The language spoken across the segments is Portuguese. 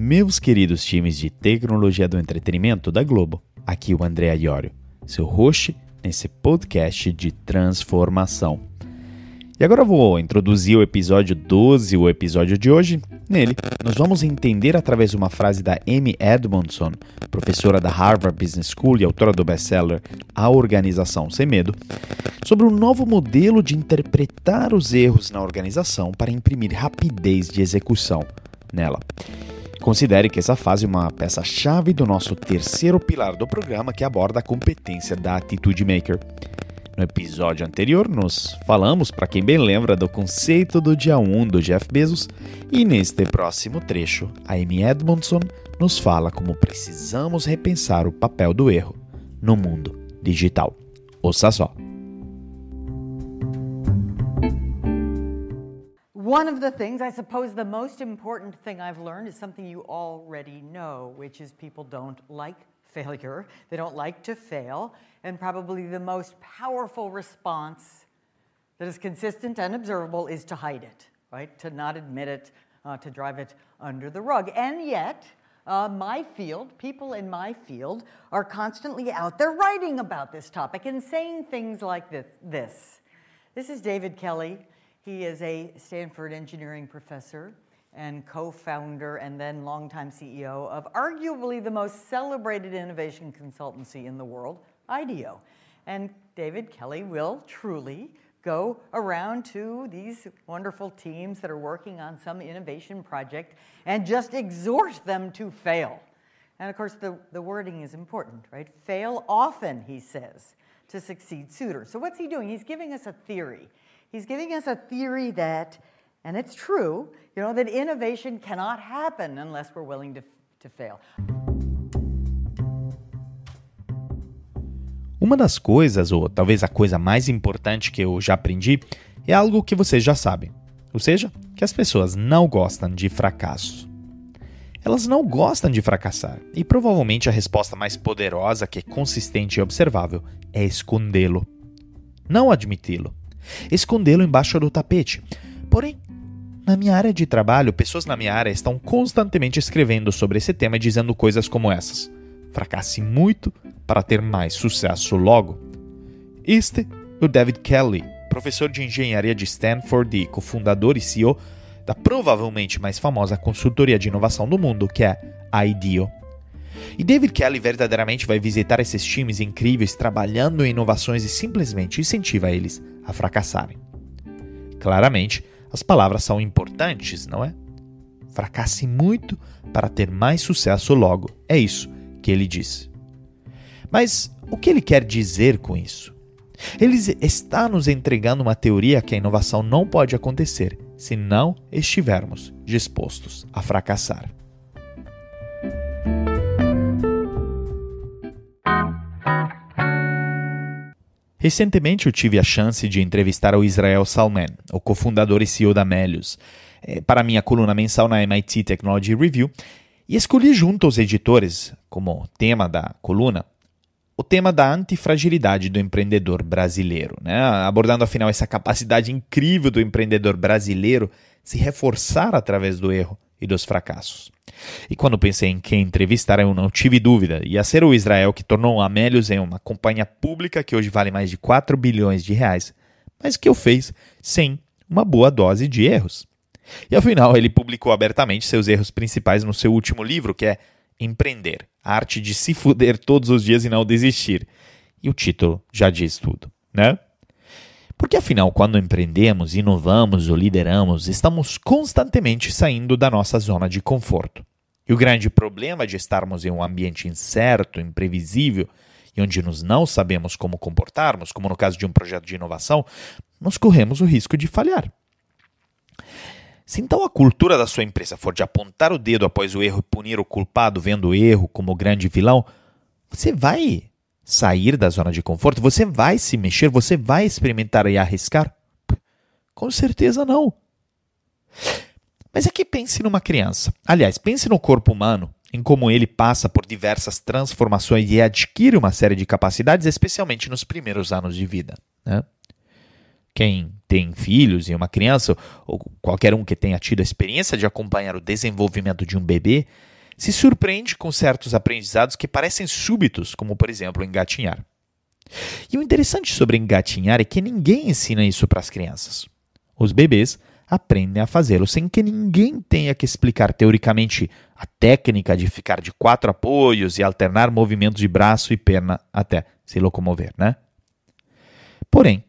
Meus queridos times de tecnologia do entretenimento da Globo, aqui o André Iorio, seu host nesse podcast de transformação. E agora vou introduzir o episódio 12, o episódio de hoje. Nele, nós vamos entender através de uma frase da Amy Edmondson, professora da Harvard Business School e autora do best-seller A Organização Sem Medo, sobre um novo modelo de interpretar os erros na organização para imprimir rapidez de execução nela. Considere que essa fase é uma peça-chave do nosso terceiro pilar do programa que aborda a competência da Attitude Maker. No episódio anterior, nós falamos, para quem bem lembra, do conceito do dia 1 do Jeff Bezos, e neste próximo trecho, a Amy Edmondson nos fala como precisamos repensar o papel do erro no mundo digital. Ouça só. One of the things, I suppose the most important thing I've learned is something you already know, which is people don't like failure. They don't like to fail. And probably the most powerful response that is consistent and observable is to hide it, right? To not admit it, uh, to drive it under the rug. And yet, uh, my field, people in my field, are constantly out there writing about this topic and saying things like this. This, this is David Kelly. He is a Stanford engineering professor and co founder and then longtime CEO of arguably the most celebrated innovation consultancy in the world, IDEO. And David Kelly will truly go around to these wonderful teams that are working on some innovation project and just exhort them to fail. And of course, the, the wording is important, right? Fail often, he says, to succeed sooner. So, what's he doing? He's giving us a theory. He's giving us a theory that and it's true, you know, that innovation cannot happen unless we're willing to, to fail. Uma das coisas, ou talvez a coisa mais importante que eu já aprendi, é algo que vocês já sabem. Ou seja, que as pessoas não gostam de fracasso. Elas não gostam de fracassar, e provavelmente a resposta mais poderosa, que é consistente e observável, é escondê-lo. Não admiti-lo. Escondê-lo embaixo do tapete. Porém, na minha área de trabalho, pessoas na minha área estão constantemente escrevendo sobre esse tema e dizendo coisas como essas. Fracasse muito para ter mais sucesso logo. Este é o David Kelly, professor de engenharia de Stanford e cofundador e CEO da provavelmente mais famosa consultoria de inovação do mundo, que é a IDEO. E David Kelly verdadeiramente vai visitar esses times incríveis trabalhando em inovações e simplesmente incentiva eles a fracassarem. Claramente, as palavras são importantes, não é? Fracasse muito para ter mais sucesso logo. É isso que ele diz. Mas o que ele quer dizer com isso? Ele está nos entregando uma teoria que a inovação não pode acontecer se não estivermos dispostos a fracassar. Recentemente eu tive a chance de entrevistar o Israel Salman, o cofundador e CEO da Melius, eh, para minha coluna mensal na MIT Technology Review, e escolhi junto aos editores, como tema da coluna, o tema da antifragilidade do empreendedor brasileiro, né? abordando afinal essa capacidade incrível do empreendedor brasileiro se reforçar através do erro e dos fracassos. E quando pensei em quem entrevistar, eu não tive dúvida. Ia ser o Israel que tornou a Amélios em uma companhia pública que hoje vale mais de 4 bilhões de reais, mas que o fez sem uma boa dose de erros. E afinal, ele publicou abertamente seus erros principais no seu último livro, que é Empreender a arte de se fuder todos os dias e não desistir. E o título já diz tudo, né? Porque afinal, quando empreendemos, inovamos ou lideramos, estamos constantemente saindo da nossa zona de conforto. E o grande problema de estarmos em um ambiente incerto, imprevisível e onde nós não sabemos como comportarmos, como no caso de um projeto de inovação, nós corremos o risco de falhar. Se então a cultura da sua empresa for de apontar o dedo após o erro e punir o culpado vendo o erro como grande vilão, você vai sair da zona de conforto? Você vai se mexer? Você vai experimentar e arriscar? Com certeza não. Mas é que pense numa criança. Aliás, pense no corpo humano, em como ele passa por diversas transformações e adquire uma série de capacidades, especialmente nos primeiros anos de vida. Né? Quem tem filhos e uma criança, ou qualquer um que tenha tido a experiência de acompanhar o desenvolvimento de um bebê, se surpreende com certos aprendizados que parecem súbitos, como por exemplo engatinhar. E o interessante sobre engatinhar é que ninguém ensina isso para as crianças. Os bebês aprendem a fazê-lo sem que ninguém tenha que explicar teoricamente a técnica de ficar de quatro apoios e alternar movimentos de braço e perna até se locomover, né? Porém,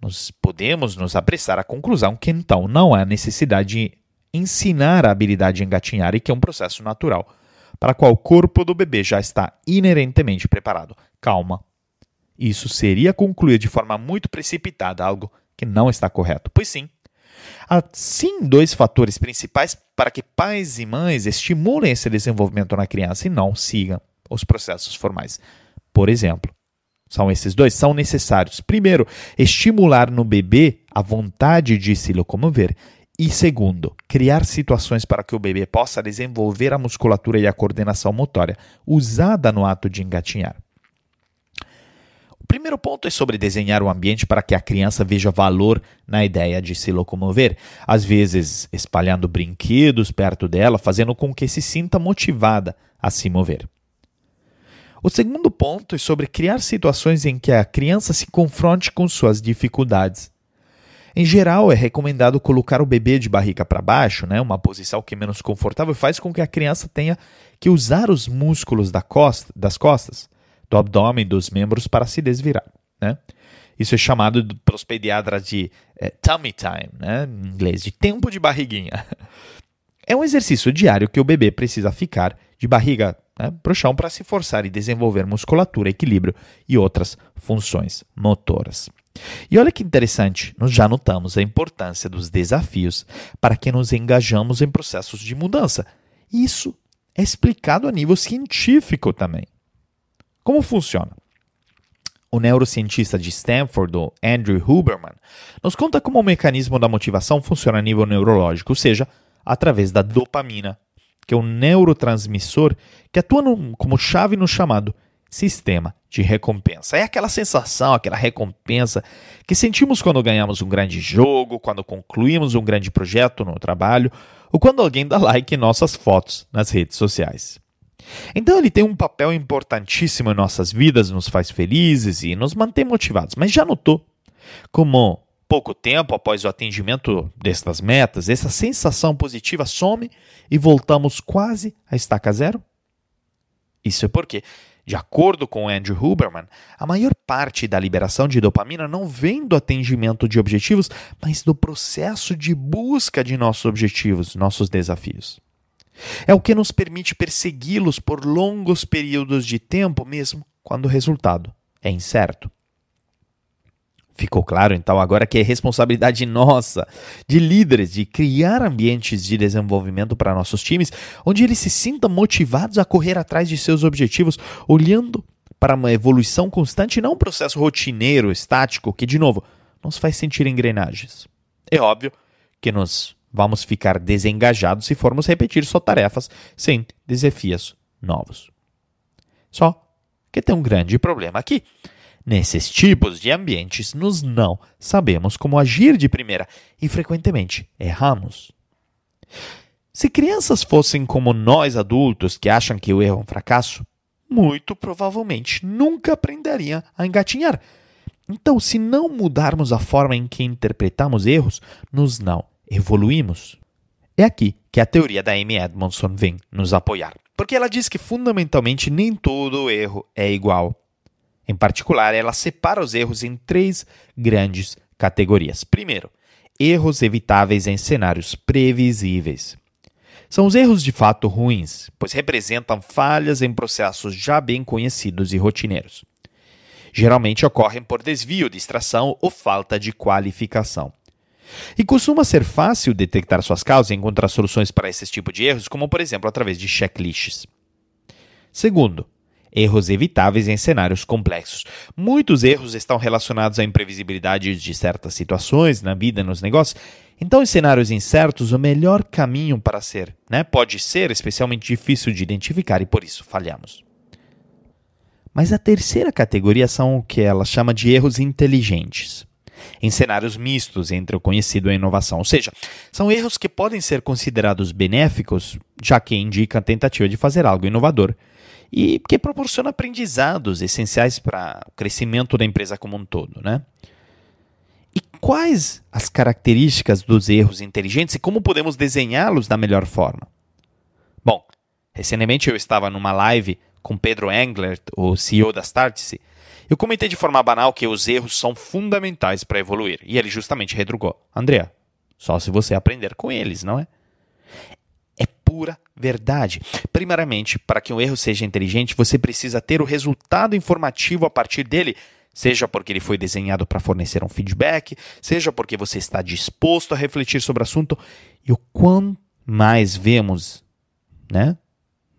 nós podemos nos apressar à conclusão que então não há necessidade de ensinar a habilidade de engatinhar e que é um processo natural, para qual o corpo do bebê já está inerentemente preparado. Calma. Isso seria concluir de forma muito precipitada algo que não está correto. Pois sim, há sim dois fatores principais para que pais e mães estimulem esse desenvolvimento na criança e não sigam os processos formais. Por exemplo, são esses dois, são necessários. Primeiro, estimular no bebê a vontade de se locomover. E segundo, criar situações para que o bebê possa desenvolver a musculatura e a coordenação motória usada no ato de engatinhar. O primeiro ponto é sobre desenhar o ambiente para que a criança veja valor na ideia de se locomover, às vezes espalhando brinquedos perto dela, fazendo com que se sinta motivada a se mover. O segundo ponto é sobre criar situações em que a criança se confronte com suas dificuldades. Em geral, é recomendado colocar o bebê de barriga para baixo, né, uma posição que é menos confortável, faz com que a criança tenha que usar os músculos da costa, das costas, do abdômen, dos membros para se desvirar. Né? Isso é chamado pelos pediatras de é, tummy time, né, em inglês, de tempo de barriguinha. É um exercício diário que o bebê precisa ficar de barriga né, para o chão para se forçar e desenvolver musculatura, equilíbrio e outras funções motoras. E olha que interessante, nós já notamos a importância dos desafios para que nos engajamos em processos de mudança. Isso é explicado a nível científico também. Como funciona? O neurocientista de Stanford, o Andrew Huberman, nos conta como o mecanismo da motivação funciona a nível neurológico, ou seja, através da dopamina, que é um neurotransmissor que atua no, como chave no chamado sistema de recompensa. É aquela sensação, aquela recompensa que sentimos quando ganhamos um grande jogo, quando concluímos um grande projeto no trabalho, ou quando alguém dá like em nossas fotos nas redes sociais. Então ele tem um papel importantíssimo em nossas vidas, nos faz felizes e nos mantém motivados. Mas já notou como pouco tempo após o atingimento destas metas, essa sensação positiva some e voltamos quase a estaca zero? Isso é porque, de acordo com Andrew Huberman, a maior parte da liberação de dopamina não vem do atingimento de objetivos, mas do processo de busca de nossos objetivos, nossos desafios. É o que nos permite persegui-los por longos períodos de tempo, mesmo quando o resultado é incerto. Ficou claro então agora que é responsabilidade nossa, de líderes, de criar ambientes de desenvolvimento para nossos times, onde eles se sintam motivados a correr atrás de seus objetivos, olhando para uma evolução constante não um processo rotineiro, estático, que, de novo, nos faz sentir engrenagens. É óbvio que nós vamos ficar desengajados se formos repetir só tarefas sem desafios novos. Só que tem um grande problema aqui. Nesses tipos de ambientes, nós não sabemos como agir de primeira e frequentemente erramos. Se crianças fossem como nós adultos que acham que o erro é um fracasso, muito provavelmente nunca aprenderiam a engatinhar. Então, se não mudarmos a forma em que interpretamos erros, nós não evoluímos. É aqui que a teoria da Amy Edmondson vem nos apoiar, porque ela diz que fundamentalmente nem todo erro é igual. Em particular, ela separa os erros em três grandes categorias. Primeiro, erros evitáveis em cenários previsíveis. São os erros de fato ruins, pois representam falhas em processos já bem conhecidos e rotineiros. Geralmente ocorrem por desvio, distração ou falta de qualificação. E costuma ser fácil detectar suas causas e encontrar soluções para esse tipo de erros, como por exemplo através de checklists. Segundo, erros evitáveis em cenários complexos. Muitos erros estão relacionados à imprevisibilidade de certas situações na vida, nos negócios. Então, em cenários incertos, o melhor caminho para ser, né, pode ser especialmente difícil de identificar e por isso falhamos. Mas a terceira categoria são o que ela chama de erros inteligentes. em cenários mistos entre o conhecido e a inovação. Ou seja, são erros que podem ser considerados benéficos, já que indicam a tentativa de fazer algo inovador e que proporciona aprendizados essenciais para o crescimento da empresa como um todo, né? E quais as características dos erros inteligentes e como podemos desenhá-los da melhor forma? Bom, recentemente eu estava numa live com Pedro Engler, o CEO da Startse, eu comentei de forma banal que os erros são fundamentais para evoluir, e ele justamente redrugou. André, só se você aprender com eles, não é? Pura verdade. Primeiramente, para que um erro seja inteligente, você precisa ter o resultado informativo a partir dele, seja porque ele foi desenhado para fornecer um feedback, seja porque você está disposto a refletir sobre o assunto, e o quanto mais vemos, né?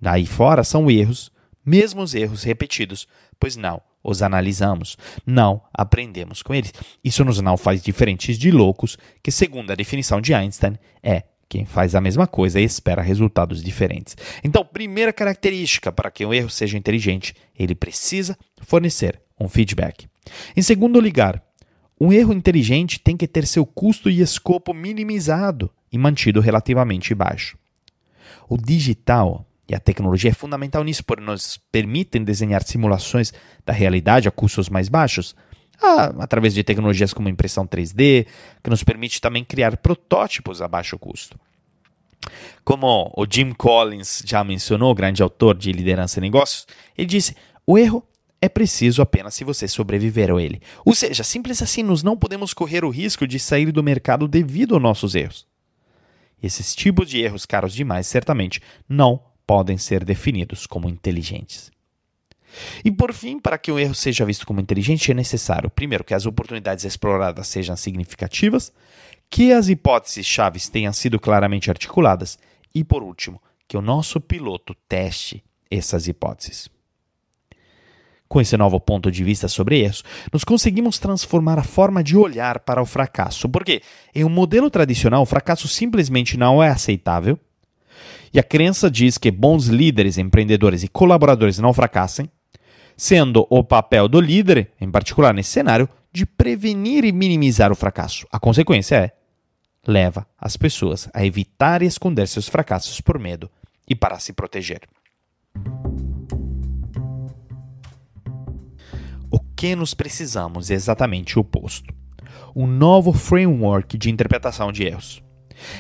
Daí fora são erros, mesmo os erros repetidos, pois não os analisamos, não aprendemos com eles. Isso nos não faz diferentes de loucos, que, segundo a definição de Einstein, é quem faz a mesma coisa espera resultados diferentes. Então, primeira característica para que um erro seja inteligente, ele precisa fornecer um feedback. Em segundo lugar, um erro inteligente tem que ter seu custo e escopo minimizado e mantido relativamente baixo. O digital e a tecnologia é fundamental nisso, porque nos permitem desenhar simulações da realidade a custos mais baixos, através de tecnologias como impressão 3D, que nos permite também criar protótipos a baixo custo. Como o Jim Collins já mencionou, grande autor de liderança e negócios, ele disse: o erro é preciso apenas se você sobreviver a ele. Ou seja, simples assim, nós não podemos correr o risco de sair do mercado devido aos nossos erros. Esses tipos de erros caros demais certamente não podem ser definidos como inteligentes. E por fim, para que o erro seja visto como inteligente, é necessário, primeiro, que as oportunidades exploradas sejam significativas, que as hipóteses chaves tenham sido claramente articuladas e, por último, que o nosso piloto teste essas hipóteses. Com esse novo ponto de vista sobre erros, nós conseguimos transformar a forma de olhar para o fracasso, porque em um modelo tradicional, o fracasso simplesmente não é aceitável e a crença diz que bons líderes, empreendedores e colaboradores não fracassem, sendo o papel do líder, em particular nesse cenário, de prevenir e minimizar o fracasso. A consequência é leva as pessoas a evitar e esconder seus fracassos por medo e para se proteger. O que nos precisamos é exatamente o oposto. Um novo framework de interpretação de erros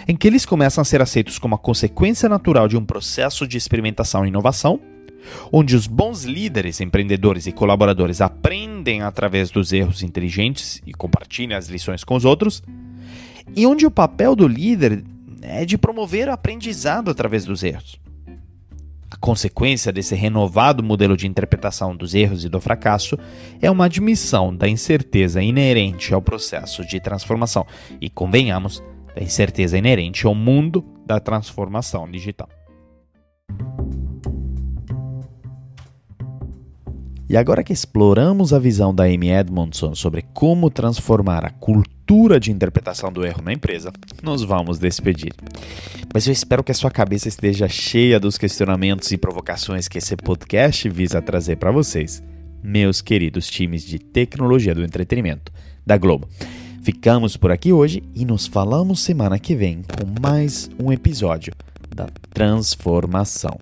em que eles começam a ser aceitos como a consequência natural de um processo de experimentação e inovação, onde os bons líderes, empreendedores e colaboradores aprendem através dos erros inteligentes e compartilham as lições com os outros, e onde o papel do líder é de promover o aprendizado através dos erros. A consequência desse renovado modelo de interpretação dos erros e do fracasso é uma admissão da incerteza inerente ao processo de transformação. E convenhamos, da incerteza inerente ao mundo da transformação digital. E agora que exploramos a visão da Amy Edmondson sobre como transformar a cultura de interpretação do erro na empresa, nos vamos despedir. Mas eu espero que a sua cabeça esteja cheia dos questionamentos e provocações que esse podcast visa trazer para vocês, meus queridos times de tecnologia do entretenimento da Globo. Ficamos por aqui hoje e nos falamos semana que vem com mais um episódio da Transformação.